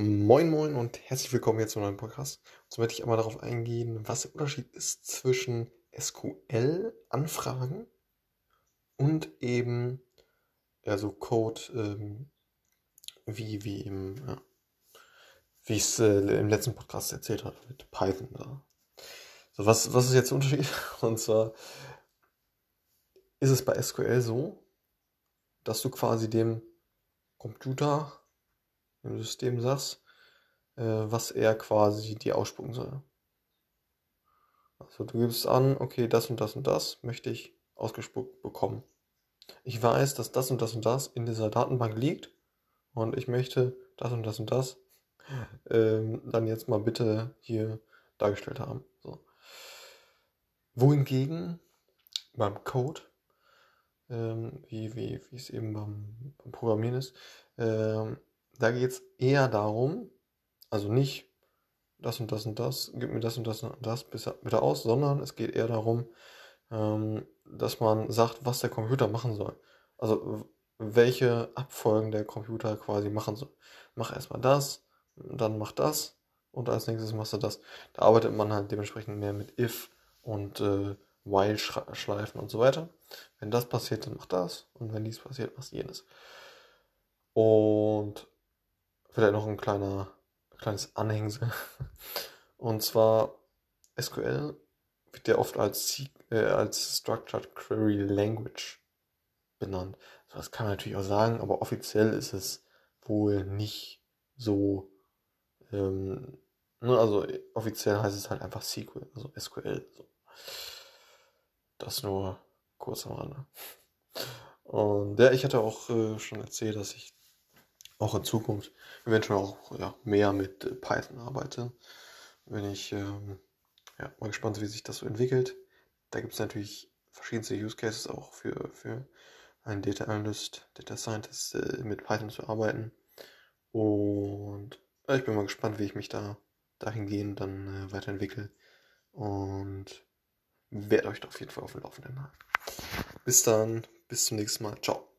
Moin Moin und herzlich willkommen jetzt zu einem neuen Podcast. Und so werde ich einmal darauf eingehen, was der Unterschied ist zwischen SQL-Anfragen und eben so Code ähm, wie, wie im, ja, wie ich es äh, im letzten Podcast erzählt habe mit Python. Ja. So, was, was ist jetzt der Unterschied? Und zwar ist es bei SQL so, dass du quasi dem Computer im System sagst, äh, was er quasi dir ausspucken soll. Also du gibst an, okay, das und das und das möchte ich ausgespuckt bekommen. Ich weiß, dass das und das und das in dieser Datenbank liegt und ich möchte das und das und das ähm, dann jetzt mal bitte hier dargestellt haben. So. Wohingegen beim Code, ähm, wie, wie, wie es eben beim, beim Programmieren ist, ähm, da geht es eher darum, also nicht das und das und das, gib mir das und das und das bitte aus, sondern es geht eher darum, ähm, dass man sagt, was der Computer machen soll. Also welche Abfolgen der Computer quasi machen soll. Mach erstmal das, dann mach das und als nächstes machst du das. Da arbeitet man halt dementsprechend mehr mit if und äh, while Schleifen und so weiter. Wenn das passiert, dann mach das und wenn dies passiert, machst jenes. Und vielleicht noch ein kleiner, kleines Anhängsel. Und zwar SQL wird ja oft als, äh, als Structured Query Language benannt. Das kann man natürlich auch sagen, aber offiziell ist es wohl nicht so. Ähm, ne, also offiziell heißt es halt einfach SQL, also SQL. So. Das nur kurz am Rande. Und ja, ich hatte auch äh, schon erzählt, dass ich auch in Zukunft eventuell auch ja, mehr mit äh, Python arbeite. Wenn ich ähm, ja, mal gespannt, wie sich das so entwickelt. Da gibt es natürlich verschiedenste Use Cases auch für, für einen Data Analyst, Data Scientist äh, mit Python zu arbeiten. Und ja, ich bin mal gespannt, wie ich mich da dahingehend dann äh, weiterentwickle. Und werde euch da auf jeden Fall auf dem Laufenden halten. Bis dann, bis zum nächsten Mal. Ciao.